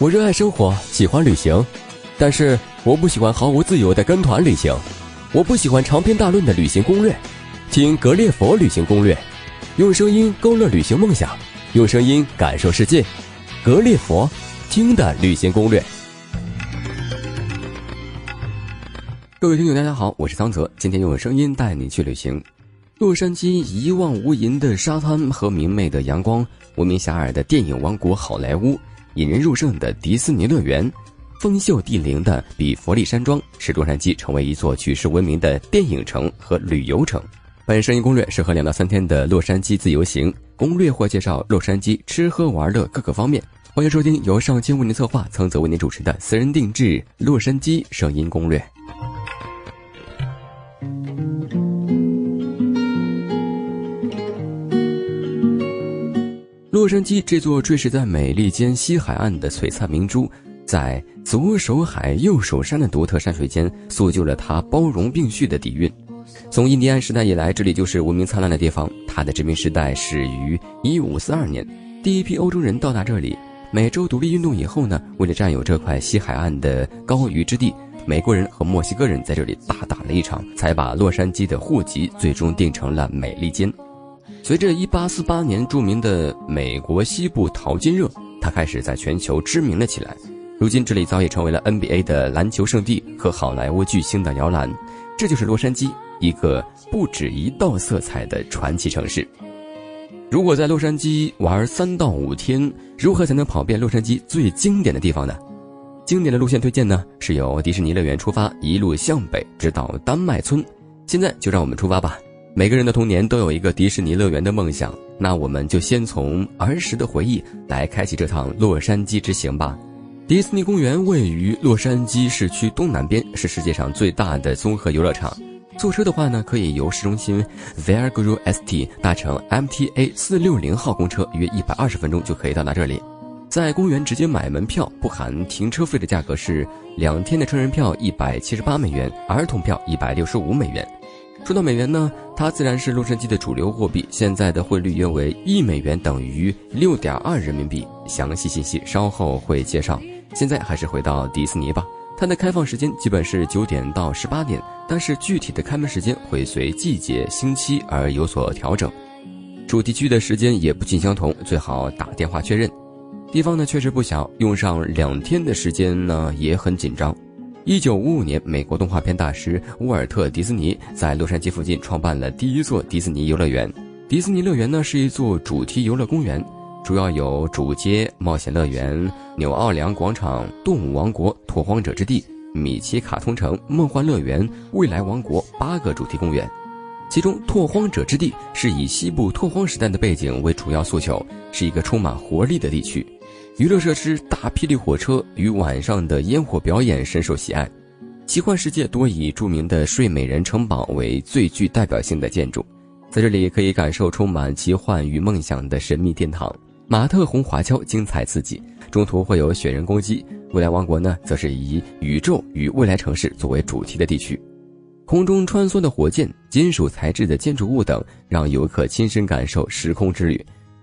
我热爱生活，喜欢旅行，但是我不喜欢毫无自由的跟团旅行。我不喜欢长篇大论的旅行攻略，听格列佛旅行攻略，用声音勾勒旅行梦想，用声音感受世界。格列佛听的旅行攻略。各位听友，大家好，我是桑泽，今天用声音带你去旅行。洛杉矶一望无垠的沙滩和明媚的阳光，闻名遐迩的电影王国好莱坞。引人入胜的迪士尼乐园，风秀地灵的比佛利山庄，使洛杉矶成为一座举世闻名的电影城和旅游城。本声音攻略适合两到三天的洛杉矶自由行，攻略或介绍洛杉矶吃喝玩乐各个方面。欢迎收听由上清为您策划、曾泽为您主持的私人定制洛杉矶声音攻略。洛杉矶这座坠饰在美利坚西海岸的璀璨明珠，在左手海右手山的独特山水间，塑就了它包容并蓄的底蕴。从印第安时代以来，这里就是文明灿烂的地方。它的殖民时代始于1542年，第一批欧洲人到达这里。美洲独立运动以后呢，为了占有这块西海岸的高于之地，美国人和墨西哥人在这里大打了一场，才把洛杉矶的户籍最终定成了美利坚。随着1848年著名的美国西部淘金热，它开始在全球知名了起来。如今，这里早已成为了 NBA 的篮球圣地和好莱坞巨星的摇篮。这就是洛杉矶，一个不止一道色彩的传奇城市。如果在洛杉矶玩三到五天，如何才能跑遍洛杉矶最经典的地方呢？经典的路线推荐呢，是由迪士尼乐园出发，一路向北，直到丹麦村。现在就让我们出发吧。每个人的童年都有一个迪士尼乐园的梦想，那我们就先从儿时的回忆来开启这趟洛杉矶之行吧。迪士尼公园位于洛杉矶市区东南边，是世界上最大的综合游乐场。坐车的话呢，可以由市中心 Viagra ST 搭乘 MTA 四六零号公车，约一百二十分钟就可以到达这里。在公园直接买门票，不含停车费的价格是两天的成人票一百七十八美元，儿童票一百六十五美元。说到美元呢，它自然是洛杉矶的主流货币。现在的汇率约为一美元等于六点二人民币。详细信息稍后会介绍。现在还是回到迪士尼吧。它的开放时间基本是九点到十八点，但是具体的开门时间会随季节、星期而有所调整。主题区的时间也不尽相同，最好打电话确认。地方呢确实不小，用上两天的时间呢也很紧张。一九五五年，美国动画片大师沃尔特·迪斯尼在洛杉矶附近创办了第一座迪士尼游乐园。迪士尼乐园呢是一座主题游乐公园，主要有主街、冒险乐园、纽奥良广场、动物王国、拓荒者之地、米奇卡通城、梦幻乐园、未来王国八个主题公园。其中，拓荒者之地是以西部拓荒时代的背景为主要诉求，是一个充满活力的地区。娱乐设施、大霹雳火车与晚上的烟火表演深受喜爱。奇幻世界多以著名的睡美人城堡为最具代表性的建筑，在这里可以感受充满奇幻与梦想的神秘殿堂。马特洪华侨精彩刺激，中途会有雪人攻击。未来王国呢，则是以宇宙与未来城市作为主题的地区。空中穿梭的火箭、金属材质的建筑物等，让游客亲身感受时空之旅。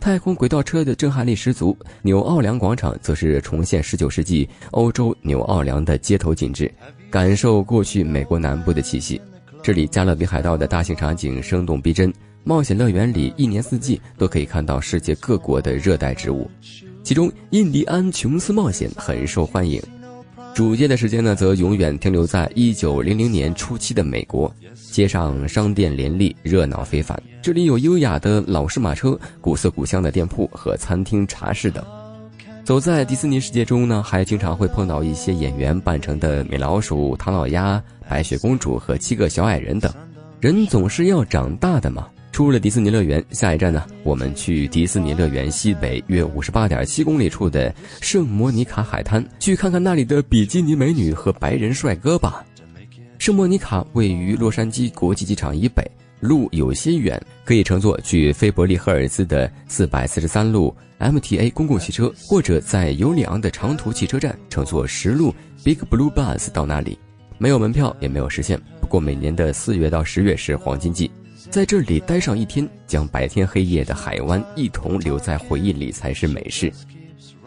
太空轨道车的震撼力十足，纽奥良广场则是重现19世纪欧洲纽奥良的街头景致，感受过去美国南部的气息。这里加勒比海盗的大型场景生动逼真，冒险乐园里一年四季都可以看到世界各国的热带植物，其中印第安琼斯冒险很受欢迎。主街的时间呢，则永远停留在一九零零年初期的美国。街上商店林立，热闹非凡。这里有优雅的老式马车、古色古香的店铺和餐厅、茶室等。走在迪士尼世界中呢，还经常会碰到一些演员扮成的米老鼠、唐老鸭、白雪公主和七个小矮人等。人总是要长大的嘛。出了迪士尼乐园，下一站呢，我们去迪士尼乐园西北约五十八点七公里处的圣莫尼卡海滩，去看看那里的比基尼美女和白人帅哥吧。圣莫尼卡位于洛杉矶国际机场以北，路有些远，可以乘坐去菲伯利赫尔兹的四百四十三路 MTA 公共汽车，或者在尤里昂的长途汽车站乘坐十路 Big Blue Bus 到那里。没有门票，也没有时限，不过每年的四月到十月是黄金季。在这里待上一天，将白天黑夜的海湾一同留在回忆里才是美事。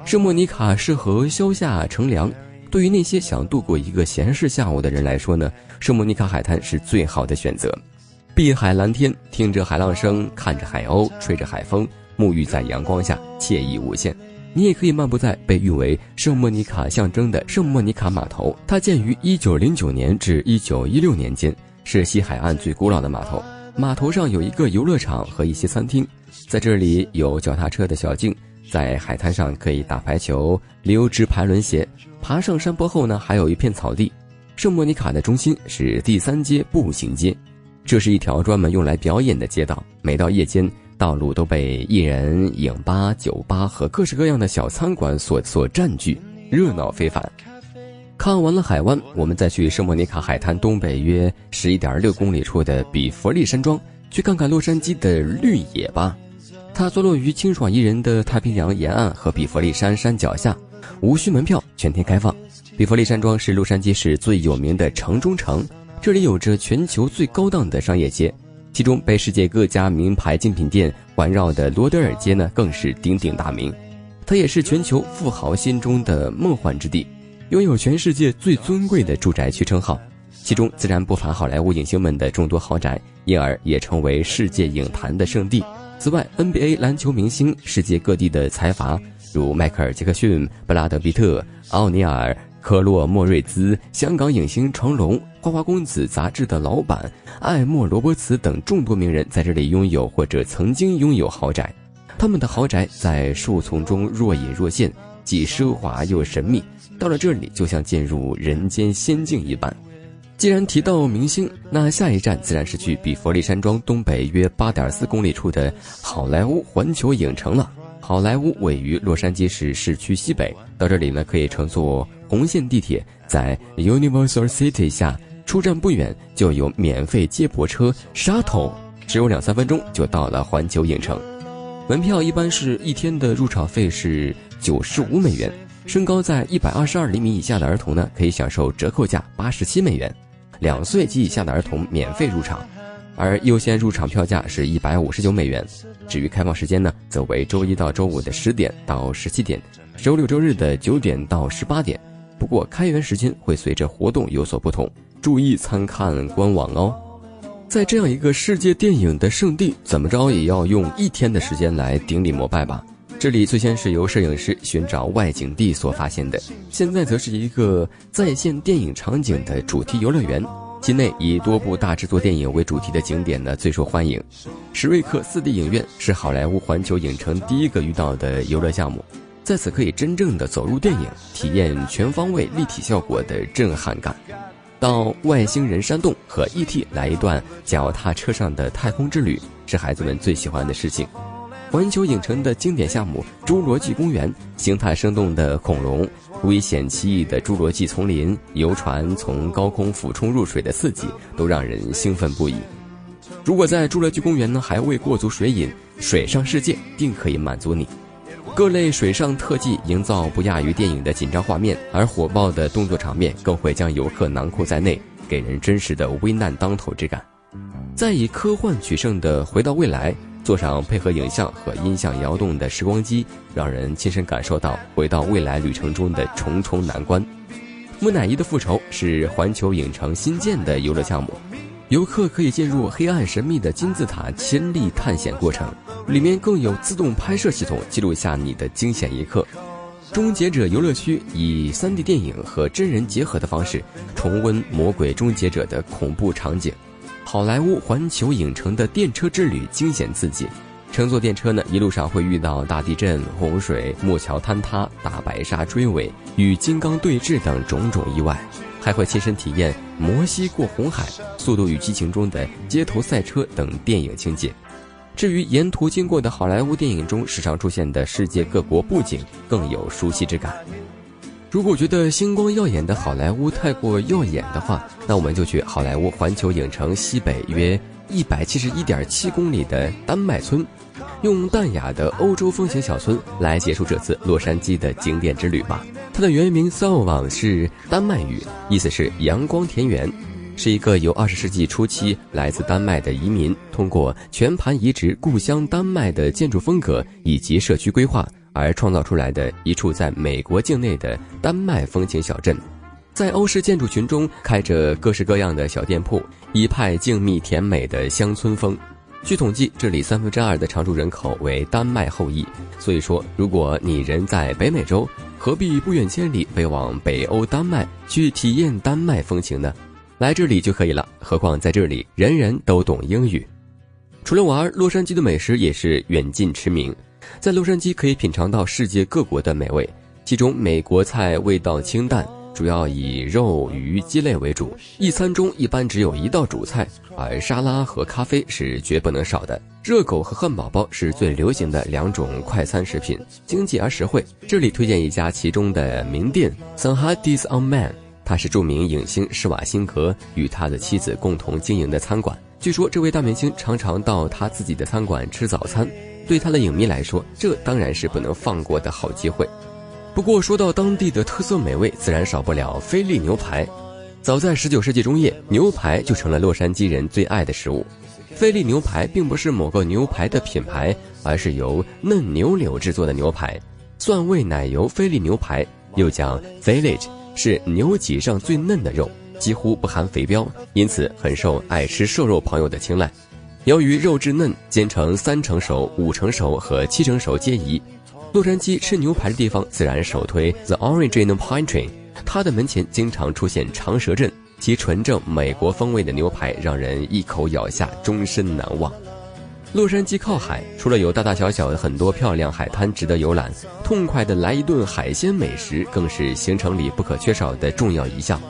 圣莫尼卡适合消夏乘凉。对于那些想度过一个闲适下午的人来说呢，圣莫尼卡海滩是最好的选择。碧海蓝天，听着海浪声，看着海鸥，吹着海风，沐浴在阳光下，惬意无限。你也可以漫步在被誉为圣莫尼卡象征的圣莫尼卡码头。它建于1909年至1916年间，是西海岸最古老的码头。码头上有一个游乐场和一些餐厅，在这里有脚踏车的小径，在海滩上可以打排球、溜直排轮鞋。爬上山坡后呢，还有一片草地。圣莫妮卡的中心是第三街步行街，这是一条专门用来表演的街道。每到夜间，道路都被艺人、影吧、酒吧和各式各样的小餐馆所所占据，热闹非凡。看完了海湾，我们再去圣莫尼卡海滩东北约十一点六公里处的比佛利山庄，去看看洛杉矶的绿野吧。它坐落于清爽宜人的太平洋沿岸和比佛利山山脚下。无需门票，全天开放。比佛利山庄是洛杉矶市最有名的城中城，这里有着全球最高档的商业街，其中被世界各家名牌精品店环绕的罗德尔街呢，更是鼎鼎大名。它也是全球富豪心中的梦幻之地，拥有全世界最尊贵的住宅区称号，其中自然不乏好莱坞影星们的众多豪宅，因而也成为世界影坛的圣地。此外，NBA 篮球明星、世界各地的财阀。如迈克尔·杰克逊、布拉德·皮特、奥尼尔、科洛·莫瑞兹、香港影星成龙、花花公子杂志的老板艾默·罗伯茨等众多名人在这里拥有或者曾经拥有豪宅。他们的豪宅在树丛中若隐若现，既奢华又神秘。到了这里，就像进入人间仙境一般。既然提到明星，那下一站自然是去比佛利山庄东北约八点四公里处的好莱坞环球影城了。好莱坞位于洛杉矶市市区西北，到这里呢可以乘坐红线地铁，在 Universal City 下出站不远就有免费接驳车 Shuttle，只有两三分钟就到了环球影城。门票一般是一天的入场费是九十五美元，身高在一百二十二厘米以下的儿童呢可以享受折扣价八十七美元，两岁及以下的儿童免费入场。而优先入场票价是一百五十九美元，至于开放时间呢，则为周一到周五的十点到十七点，周六周日的九点到十八点。不过开园时间会随着活动有所不同，注意参看官网哦。在这样一个世界电影的圣地，怎么着也要用一天的时间来顶礼膜拜吧。这里最先是由摄影师寻找外景地所发现的，现在则是一个在线电影场景的主题游乐园。其内以多部大制作电影为主题的景点呢最受欢迎。史瑞克 4D 影院是好莱坞环球影城第一个遇到的游乐项目，在此可以真正的走入电影，体验全方位立体效果的震撼感。到外星人山洞和 E.T. 来一段脚踏车上的太空之旅，是孩子们最喜欢的事情。环球影城的经典项目《侏罗纪公园》，形态生动的恐龙。危险奇异的侏罗纪丛林、游船从高空俯冲入水的刺激，都让人兴奋不已。如果在侏罗纪公园呢还未过足水瘾，水上世界定可以满足你。各类水上特技营造不亚于电影的紧张画面，而火爆的动作场面更会将游客囊括在内，给人真实的危难当头之感。再以科幻取胜的《回到未来》。坐上配合影像和音像摇动的时光机，让人亲身感受到回到未来旅程中的重重难关。木乃伊的复仇是环球影城新建的游乐项目，游客可以进入黑暗神秘的金字塔亲历探险过程，里面更有自动拍摄系统记录下你的惊险一刻。终结者游乐区以 3D 电影和真人结合的方式，重温魔鬼终结者的恐怖场景。好莱坞环球影城的电车之旅惊险刺激，乘坐电车呢，一路上会遇到大地震、洪水、木桥坍塌、大白鲨追尾、与金刚对峙等种种意外，还会亲身体验摩西过红海、速度与激情中的街头赛车等电影情节。至于沿途经过的好莱坞电影中时常出现的世界各国布景，更有熟悉之感。如果觉得星光耀眼的好莱坞太过耀眼的话，那我们就去好莱坞环球影城西北约一百七十一点七公里的丹麦村，用淡雅的欧洲风情小村来结束这次洛杉矶的景点之旅吧。它的原名 s o l a n 是丹麦语，意思是阳光田园，是一个由二十世纪初期来自丹麦的移民通过全盘移植故乡丹麦的建筑风格以及社区规划。而创造出来的一处在美国境内的丹麦风情小镇，在欧式建筑群中开着各式各样的小店铺，一派静谧甜美的乡村风。据统计，这里三分之二的常住人口为丹麦后裔，所以说，如果你人在北美洲，何必不远千里飞往北欧丹麦去体验丹麦风情呢？来这里就可以了。何况在这里人人都懂英语。除了玩，洛杉矶的美食也是远近驰名。在洛杉矶可以品尝到世界各国的美味，其中美国菜味道清淡。主要以肉、鱼、鸡类为主，一餐中一般只有一道主菜，而沙拉和咖啡是绝不能少的。热狗和汉堡包是最流行的两种快餐食品，经济而实惠。这里推荐一家其中的名店 s a n h a d i s on Man，它是著名影星施瓦辛格与他的妻子共同经营的餐馆。据说这位大明星常常到他自己的餐馆吃早餐，对他的影迷来说，这当然是不能放过的好机会。不过说到当地的特色美味，自然少不了菲力牛排。早在19世纪中叶，牛排就成了洛杉矶人最爱的食物。菲力牛排并不是某个牛排的品牌，而是由嫩牛柳制作的牛排。蒜味奶油菲力牛排又叫 Village，是牛脊上最嫩的肉，几乎不含肥膘，因此很受爱吃瘦肉朋友的青睐。由于肉质嫩，煎成三成熟、五成熟和七成熟皆宜。洛杉矶吃牛排的地方自然首推 The Original Pine，它的门前经常出现长蛇阵，其纯正美国风味的牛排让人一口咬下终身难忘。洛杉矶靠海，除了有大大小小的很多漂亮海滩值得游览，痛快的来一顿海鲜美食更是行程里不可缺少的重要一项。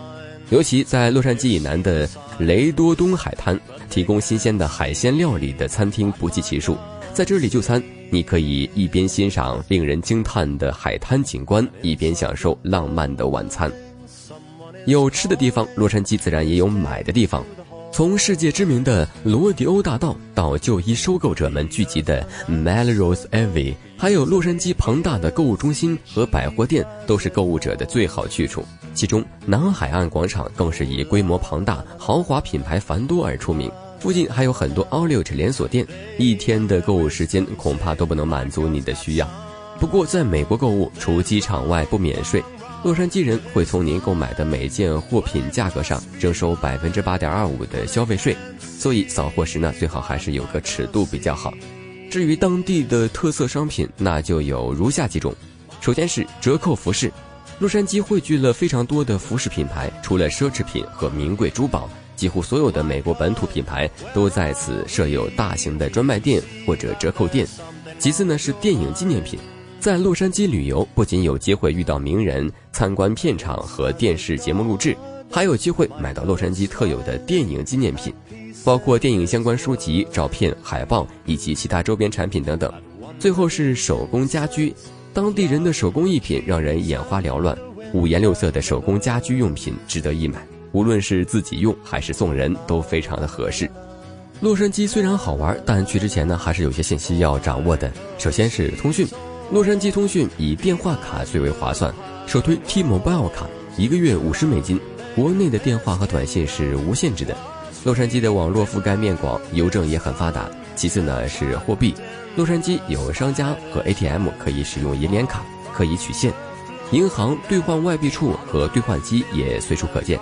尤其在洛杉矶以南的雷多东海滩，提供新鲜的海鲜料理的餐厅不计其数，在这里就餐。你可以一边欣赏令人惊叹的海滩景观，一边享受浪漫的晚餐。有吃的地方，洛杉矶自然也有买的地方。从世界知名的罗迪欧大道到旧衣收购者们聚集的 Melrose Ave，还有洛杉矶庞大的购物中心和百货店，都是购物者的最好去处。其中，南海岸广场更是以规模庞大、豪华品牌繁多而出名。附近还有很多 Outlet 连锁店，一天的购物时间恐怕都不能满足你的需要。不过，在美国购物，除机场外不免税，洛杉矶人会从您购买的每件货品价格上征收百分之八点二五的消费税，所以扫货时呢，最好还是有个尺度比较好。至于当地的特色商品，那就有如下几种：首先是折扣服饰，洛杉矶汇聚了非常多的服饰品牌，除了奢侈品和名贵珠宝。几乎所有的美国本土品牌都在此设有大型的专卖店或者折扣店。其次呢是电影纪念品，在洛杉矶旅游不仅有机会遇到名人、参观片场和电视节目录制，还有机会买到洛杉矶特有的电影纪念品，包括电影相关书籍、照片、海报以及其他周边产品等等。最后是手工家居，当地人的手工艺品让人眼花缭乱，五颜六色的手工家居用品值得一买。无论是自己用还是送人，都非常的合适。洛杉矶虽然好玩，但去之前呢，还是有些信息要掌握的。首先是通讯，洛杉矶通讯以电话卡最为划算，首推 T-Mobile 卡，一个月五十美金，国内的电话和短信是无限制的。洛杉矶的网络覆盖面广，邮政也很发达。其次呢是货币，洛杉矶有商家和 ATM 可以使用银联卡，可以取现，银行兑换外币处和兑换机也随处可见。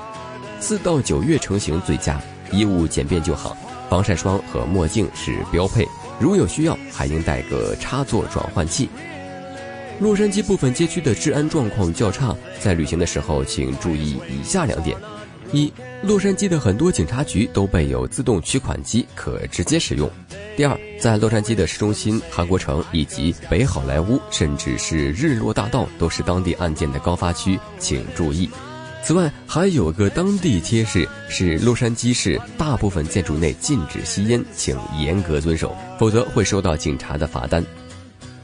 四到九月成型最佳，衣物简便就好，防晒霜和墨镜是标配，如有需要还应带个插座转换器。洛杉矶部分街区的治安状况较差，在旅行的时候请注意以下两点：一，洛杉矶的很多警察局都备有自动取款机，可直接使用；第二，在洛杉矶的市中心、韩国城以及北好莱坞，甚至是日落大道，都是当地案件的高发区，请注意。此外，还有个当地贴士是：洛杉矶市大部分建筑内禁止吸烟，请严格遵守，否则会收到警察的罚单。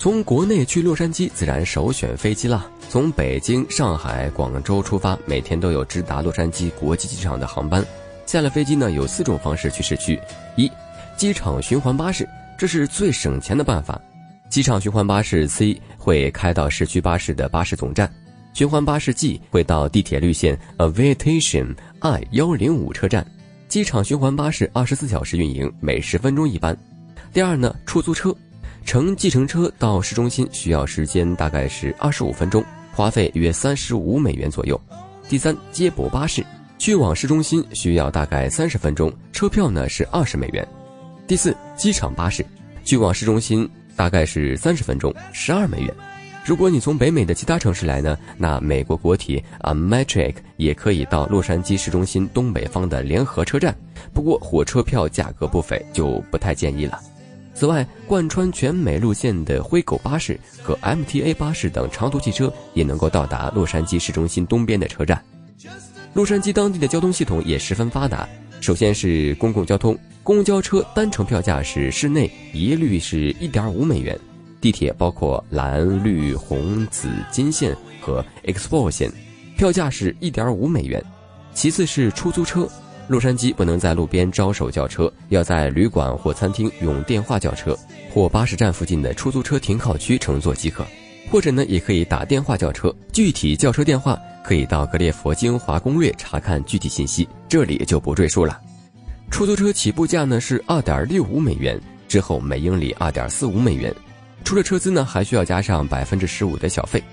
从国内去洛杉矶，自然首选飞机啦。从北京、上海、广州出发，每天都有直达洛杉矶国际机场的航班。下了飞机呢，有四种方式去市区：一、机场循环巴士，这是最省钱的办法。机场循环巴士 C 会开到市区巴士的巴士总站。循环巴士 G 会到地铁绿线 Aviation I 幺零五车站，机场循环巴士二十四小时运营，每十分钟一班。第二呢，出租车，乘计程车到市中心需要时间大概是二十五分钟，花费约三十五美元左右。第三，接驳巴士去往市中心需要大概三十分钟，车票呢是二十美元。第四，机场巴士去往市中心大概是三十分钟，十二美元。如果你从北美的其他城市来呢，那美国国铁 Amtrak 也可以到洛杉矶市中心东北方的联合车站，不过火车票价格不菲，就不太建议了。此外，贯穿全美路线的灰狗巴士和 MTA 巴士等长途汽车也能够到达洛杉矶市中心东边的车站。洛杉矶当地的交通系统也十分发达。首先是公共交通，公交车单程票价是市内一律是一点五美元，地铁包括蓝、绿、红、紫、金线和 Expo 线，票价是一点五美元。其次是出租车。洛杉矶不能在路边招手叫车，要在旅馆或餐厅用电话叫车，或巴士站附近的出租车停靠区乘坐即可。或者呢，也可以打电话叫车。具体叫车电话可以到格列佛精华攻略查看具体信息，这里就不赘述了。出租车起步价呢是二点六五美元，之后每英里二点四五美元。除了车资呢，还需要加上百分之十五的小费。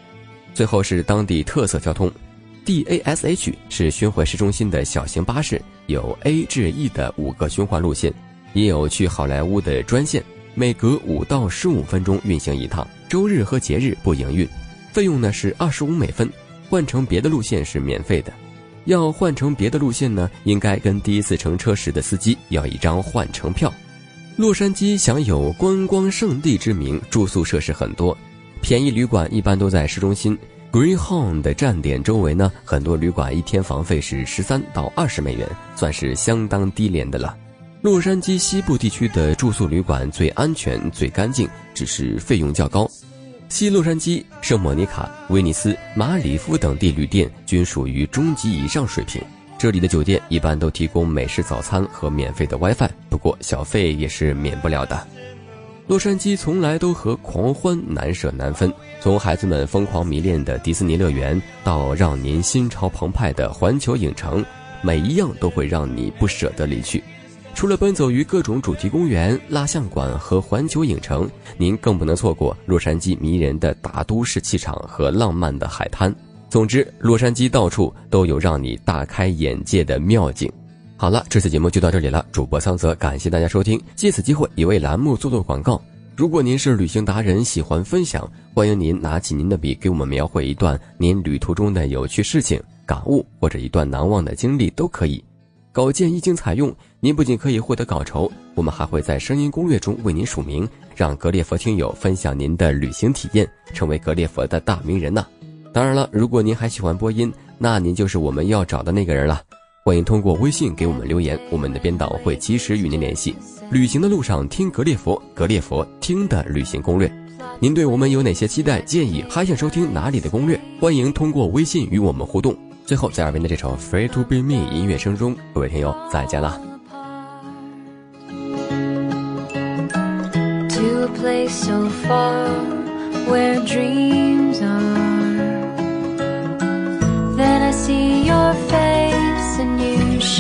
最后是当地特色交通。DASH 是巡回市中心的小型巴士，有 A 至 E 的五个循环路线，也有去好莱坞的专线，每隔五到十五分钟运行一趟。周日和节日不营运，费用呢是二十五美分，换乘别的路线是免费的。要换乘别的路线呢，应该跟第一次乘车时的司机要一张换乘票。洛杉矶享有观光胜地之名，住宿设施很多，便宜旅馆一般都在市中心。Greenhorn 的站点周围呢，很多旅馆一天房费是十三到二十美元，算是相当低廉的了。洛杉矶西部地区的住宿旅馆最安全、最干净，只是费用较高。西洛杉矶、圣莫尼卡、威尼斯、马里夫等地旅店均属于中级以上水平。这里的酒店一般都提供美式早餐和免费的 WiFi，不过小费也是免不了的。洛杉矶从来都和狂欢难舍难分，从孩子们疯狂迷恋的迪士尼乐园，到让您心潮澎湃的环球影城，每一样都会让你不舍得离去。除了奔走于各种主题公园、蜡像馆和环球影城，您更不能错过洛杉矶迷人的大都市气场和浪漫的海滩。总之，洛杉矶到处都有让你大开眼界的妙景。好了，这次节目就到这里了。主播桑泽，感谢大家收听。借此机会，也为栏目做做广告。如果您是旅行达人，喜欢分享，欢迎您拿起您的笔，给我们描绘一段您旅途中的有趣事情、感悟，或者一段难忘的经历都可以。稿件一经采用，您不仅可以获得稿酬，我们还会在声音攻略中为您署名，让格列佛听友分享您的旅行体验，成为格列佛的大名人呢。当然了，如果您还喜欢播音，那您就是我们要找的那个人了。欢迎通过微信给我们留言，我们的编导会及时与您联系。旅行的路上听格列佛，格列佛听的旅行攻略。您对我们有哪些期待建议？还想收听哪里的攻略？欢迎通过微信与我们互动。最后，在耳边的这首《Free to Be Me》音乐声中，各位听友再见了。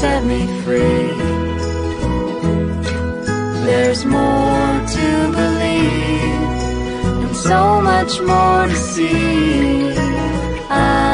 set me free. There's more to believe, and so much more to see. I